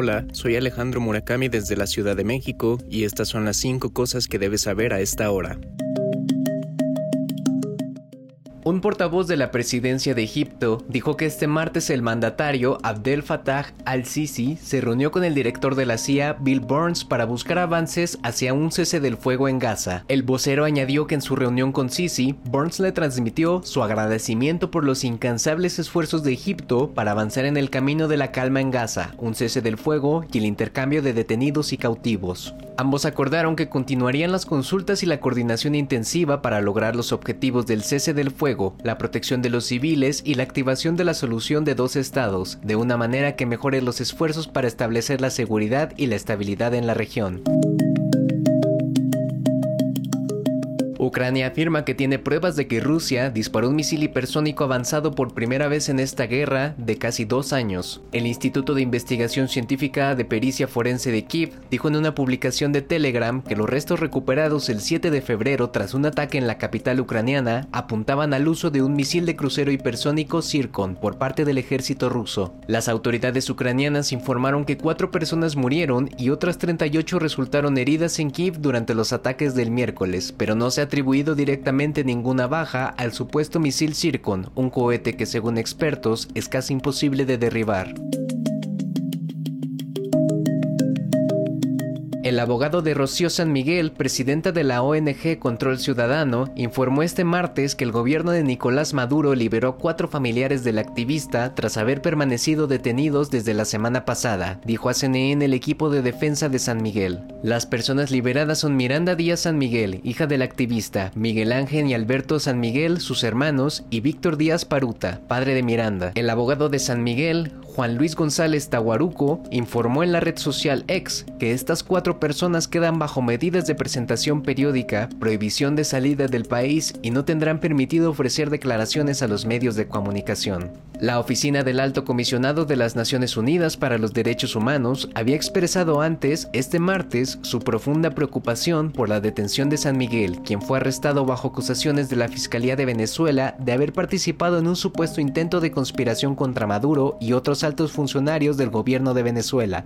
Hola, soy Alejandro Murakami desde la Ciudad de México y estas son las 5 cosas que debes saber a esta hora. Un portavoz de la presidencia de Egipto dijo que este martes el mandatario Abdel Fattah al-Sisi se reunió con el director de la CIA, Bill Burns, para buscar avances hacia un cese del fuego en Gaza. El vocero añadió que en su reunión con Sisi, Burns le transmitió su agradecimiento por los incansables esfuerzos de Egipto para avanzar en el camino de la calma en Gaza, un cese del fuego y el intercambio de detenidos y cautivos. Ambos acordaron que continuarían las consultas y la coordinación intensiva para lograr los objetivos del cese del fuego, la protección de los civiles y la activación de la solución de dos estados, de una manera que mejore los esfuerzos para establecer la seguridad y la estabilidad en la región. Ucrania afirma que tiene pruebas de que Rusia disparó un misil hipersónico avanzado por primera vez en esta guerra de casi dos años. El Instituto de Investigación Científica de Pericia Forense de Kiev dijo en una publicación de Telegram que los restos recuperados el 7 de febrero tras un ataque en la capital ucraniana apuntaban al uso de un misil de crucero hipersónico Zircon por parte del ejército ruso. Las autoridades ucranianas informaron que cuatro personas murieron y otras 38 resultaron heridas en Kiev durante los ataques del miércoles, pero no se atribuido directamente ninguna baja al supuesto misil Zircon, un cohete que según expertos es casi imposible de derribar. El abogado de Rocío San Miguel, presidenta de la ONG Control Ciudadano, informó este martes que el gobierno de Nicolás Maduro liberó cuatro familiares del activista tras haber permanecido detenidos desde la semana pasada, dijo a CNN el equipo de defensa de San Miguel. Las personas liberadas son Miranda Díaz San Miguel, hija del activista, Miguel Ángel y Alberto San Miguel, sus hermanos, y Víctor Díaz Paruta, padre de Miranda. El abogado de San Miguel, Juan Luis González Tahuaruco, informó en la red social X que estas cuatro personas quedan bajo medidas de presentación periódica, prohibición de salida del país y no tendrán permitido ofrecer declaraciones a los medios de comunicación. La oficina del Alto Comisionado de las Naciones Unidas para los Derechos Humanos había expresado antes, este martes, su profunda preocupación por la detención de San Miguel, quien fue arrestado bajo acusaciones de la Fiscalía de Venezuela de haber participado en un supuesto intento de conspiración contra Maduro y otros altos funcionarios del gobierno de Venezuela.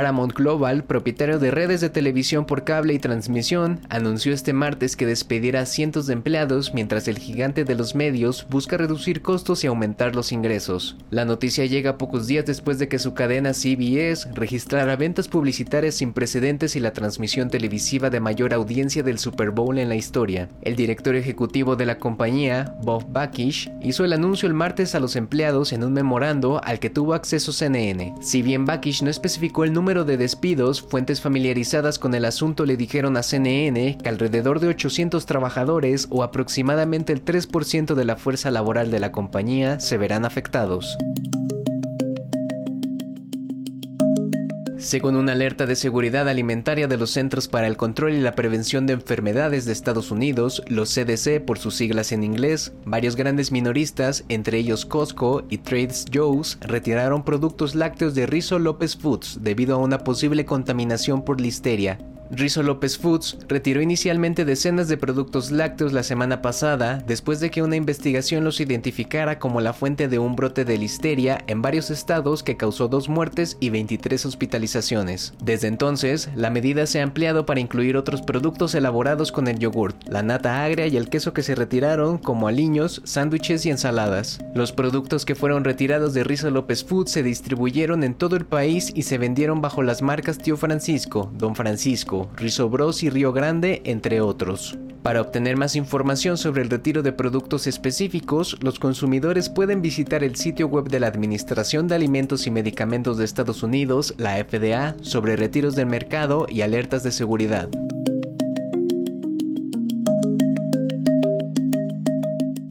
Paramount Global, propietario de redes de televisión por cable y transmisión, anunció este martes que despedirá cientos de empleados mientras el gigante de los medios busca reducir costos y aumentar los ingresos. La noticia llega pocos días después de que su cadena CBS registrara ventas publicitarias sin precedentes y la transmisión televisiva de mayor audiencia del Super Bowl en la historia. El director ejecutivo de la compañía, Bob Bakish, hizo el anuncio el martes a los empleados en un memorando al que tuvo acceso CNN. Si bien Bakish no especificó el número de despidos, fuentes familiarizadas con el asunto le dijeron a CNN que alrededor de 800 trabajadores o aproximadamente el 3% de la fuerza laboral de la compañía se verán afectados. Según una alerta de seguridad alimentaria de los Centros para el Control y la Prevención de Enfermedades de Estados Unidos, los CDC por sus siglas en inglés, varios grandes minoristas, entre ellos Costco y Trades Joe's, retiraron productos lácteos de Rizzo López Foods debido a una posible contaminación por listeria, Rizzo López Foods retiró inicialmente decenas de productos lácteos la semana pasada después de que una investigación los identificara como la fuente de un brote de listeria en varios estados que causó dos muertes y 23 hospitalizaciones. Desde entonces, la medida se ha ampliado para incluir otros productos elaborados con el yogurt, la nata agria y el queso que se retiraron como aliños, sándwiches y ensaladas. Los productos que fueron retirados de Rizzo López Foods se distribuyeron en todo el país y se vendieron bajo las marcas Tío Francisco, Don Francisco, Rizzo Bros y Río Grande, entre otros. Para obtener más información sobre el retiro de productos específicos, los consumidores pueden visitar el sitio web de la Administración de Alimentos y Medicamentos de Estados Unidos, la FDA, sobre retiros del mercado y alertas de seguridad.